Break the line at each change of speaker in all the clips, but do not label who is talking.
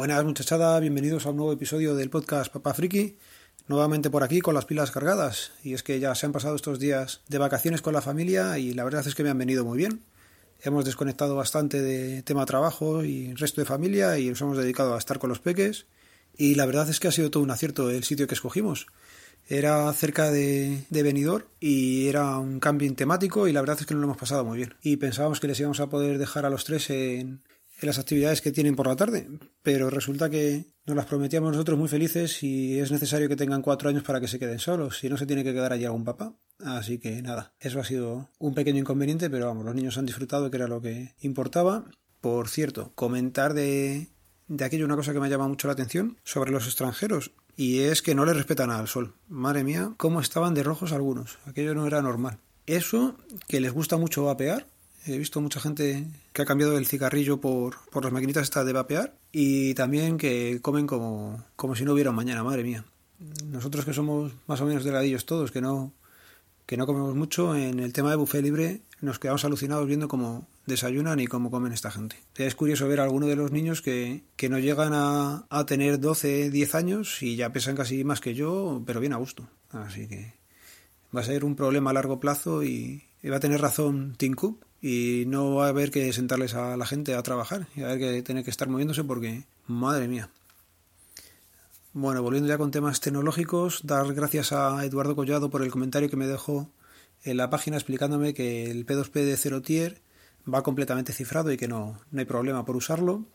Buenas muchachada, bienvenidos a un nuevo episodio del podcast Papá Friki. Nuevamente por aquí con las pilas cargadas. Y es que ya se han pasado estos días de vacaciones con la familia y la verdad es que me han venido muy bien. Hemos desconectado bastante de tema trabajo y resto de familia y nos hemos dedicado a estar con los peques. Y la verdad es que ha sido todo un acierto el sitio que escogimos. Era cerca de, de Benidorm y era un cambio temático y la verdad es que nos lo hemos pasado muy bien. Y pensábamos que les íbamos a poder dejar a los tres en, en las actividades que tienen por la tarde, pero resulta que nos las prometíamos nosotros muy felices y es necesario que tengan cuatro años para que se queden solos, si no se tiene que quedar allí algún papá. Así que nada, eso ha sido un pequeño inconveniente, pero vamos, los niños han disfrutado, que era lo que importaba. Por cierto, comentar de, de aquello una cosa que me llama mucho la atención sobre los extranjeros. Y es que no le respetan al sol. Madre mía, cómo estaban de rojos algunos. Aquello no era normal. Eso, que les gusta mucho vapear. He visto mucha gente que ha cambiado el cigarrillo por, por las maquinitas estas de vapear. Y también que comen como, como si no hubiera un mañana, madre mía. Nosotros que somos más o menos delgadillos todos, que no, que no comemos mucho, en el tema de buffet libre nos quedamos alucinados viendo cómo desayunan y cómo comen esta gente. Es curioso ver a algunos de los niños que, que no llegan a, a, tener 12, 10 años y ya pesan casi más que yo, pero bien a gusto. Así que va a ser un problema a largo plazo y, y va a tener razón Tim Cook y no va a haber que sentarles a la gente a trabajar y va a haber que tener que estar moviéndose porque, madre mía. Bueno, volviendo ya con temas tecnológicos, dar gracias a Eduardo Collado por el comentario que me dejó en la página explicándome que el P2P de cero tier va completamente cifrado y que no, no hay problema por usarlo.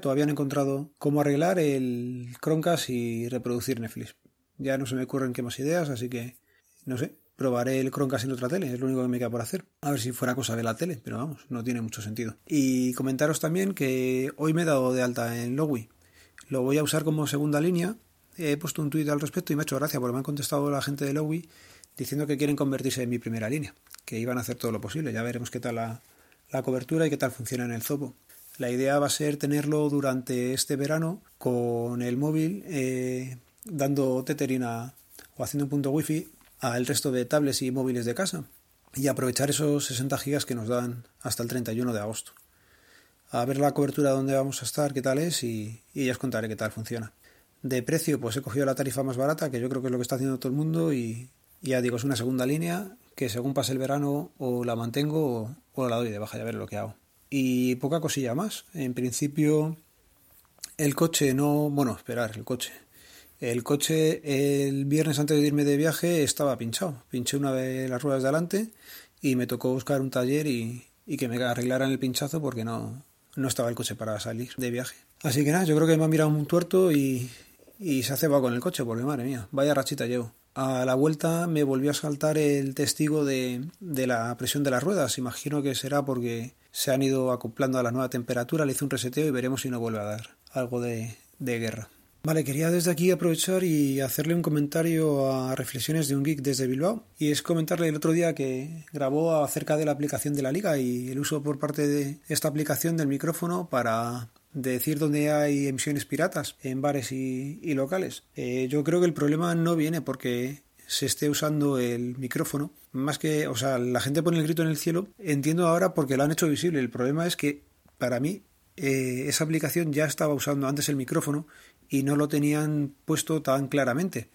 Todavía no encontrado cómo arreglar el Chromecast y reproducir Netflix. Ya no se me ocurren qué más ideas, así que no sé, probaré el Chromecast en otra tele, es lo único que me queda por hacer. A ver si fuera cosa de la tele, pero vamos, no tiene mucho sentido. Y comentaros también que hoy me he dado de alta en Lowy. Lo voy a usar como segunda línea. He puesto un tuit al respecto y me ha hecho gracia porque me han contestado la gente de Lowy diciendo que quieren convertirse en mi primera línea, que iban a hacer todo lo posible. Ya veremos qué tal la, la cobertura y qué tal funciona en el Zopo. La idea va a ser tenerlo durante este verano con el móvil eh, dando teterina o haciendo un punto wifi al resto de tablets y móviles de casa y aprovechar esos 60 gigas que nos dan hasta el 31 de agosto. A ver la cobertura donde vamos a estar, qué tal es y, y ya os contaré qué tal funciona. De precio, pues he cogido la tarifa más barata, que yo creo que es lo que está haciendo todo el mundo y, ya digo, es una segunda línea que según pase el verano o la mantengo o, o la doy de baja, ya ver lo que hago. Y poca cosilla más. En principio, el coche no. Bueno, esperar, el coche. El coche el viernes antes de irme de viaje estaba pinchado. Pinché una de las ruedas de y me tocó buscar un taller y, que me arreglaran el pinchazo porque no, no estaba el coche para salir de viaje. Así que nada, yo creo que me ha mirado un tuerto y, se hace va con el coche porque madre mía, vaya rachita llevo. A la vuelta me volvió a saltar el testigo de, de, la presión de las ruedas. Imagino que será porque se han ido acoplando a la nueva temperatura. Le hice un reseteo y veremos si no vuelve a dar algo de, de guerra. Vale, quería desde aquí aprovechar y hacerle un comentario a Reflexiones de un Geek desde Bilbao. Y es comentarle el otro día que grabó acerca de la aplicación de la liga y el uso por parte de esta aplicación del micrófono para decir dónde hay emisiones piratas en bares y, locales. Eh, yo creo que el problema no viene porque se esté usando el micrófono. Más que, o sea, la gente pone el grito en el cielo. Entiendo ahora porque lo han hecho visible. El problema es que para mí eh, esa aplicación ya estaba usando antes el micrófono y no lo tenían puesto tan claramente.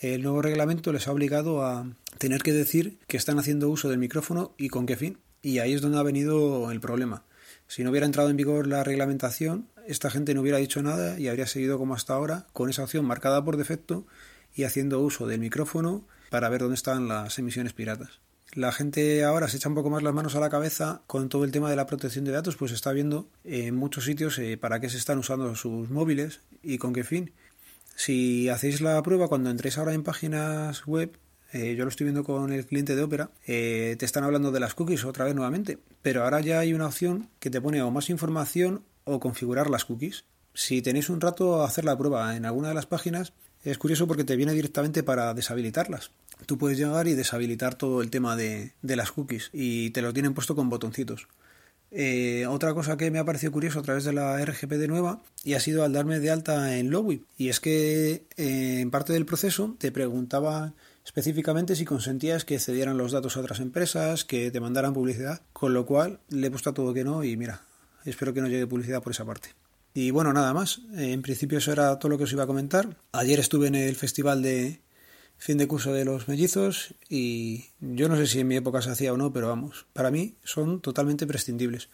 El nuevo reglamento les ha obligado a tener que decir que están haciendo uso del micrófono y con qué fin. Y ahí es donde ha venido el problema. Si no hubiera entrado en vigor la reglamentación, esta gente no hubiera dicho nada y habría seguido como hasta ahora, con esa opción marcada por defecto y haciendo uso del micrófono para ver dónde están las emisiones piratas. La gente ahora se echa un poco más las manos a la cabeza con todo el tema de la protección de datos, pues está viendo en muchos sitios eh, para qué se están usando sus móviles y con qué fin. Si hacéis la prueba cuando entréis ahora en páginas web, eh, yo lo estoy viendo con el cliente de Opera, eh, te están hablando de las cookies otra vez nuevamente, pero ahora ya hay una opción que te pone o más información o configurar las cookies. Si tenéis un rato a hacer la prueba en alguna de las páginas, es curioso porque te viene directamente para deshabilitarlas tú puedes llegar y deshabilitar todo el tema de, de las cookies y te lo tienen puesto con botoncitos. Eh, otra cosa que me ha parecido curioso a través de la RGPD nueva y ha sido al darme de alta en Lowy y es que eh, en parte del proceso te preguntaba específicamente si consentías que cedieran los datos a otras empresas, que te mandaran publicidad, con lo cual le he puesto a todo que no y mira, espero que no llegue publicidad por esa parte. Y bueno, nada más. En principio eso era todo lo que os iba a comentar. Ayer estuve en el festival de fin de curso de los mellizos y yo no sé si en mi época se hacía o no, pero vamos, para mí son totalmente prescindibles.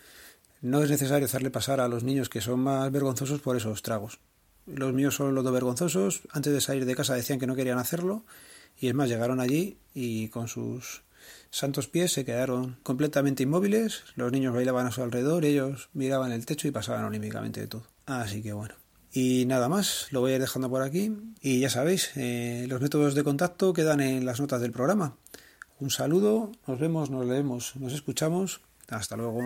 No es necesario hacerle pasar a los niños que son más vergonzosos por esos tragos. Los míos son los dos vergonzosos. Antes de salir de casa decían que no querían hacerlo y es más, llegaron allí y con sus santos pies se quedaron completamente inmóviles. Los niños bailaban a su alrededor, ellos miraban el techo y pasaban olímpicamente de todo. Así que bueno. Y nada más, lo voy a ir dejando por aquí. Y ya sabéis, eh, los métodos de contacto quedan en las notas del programa. Un saludo, nos vemos, nos leemos, nos escuchamos. Hasta luego.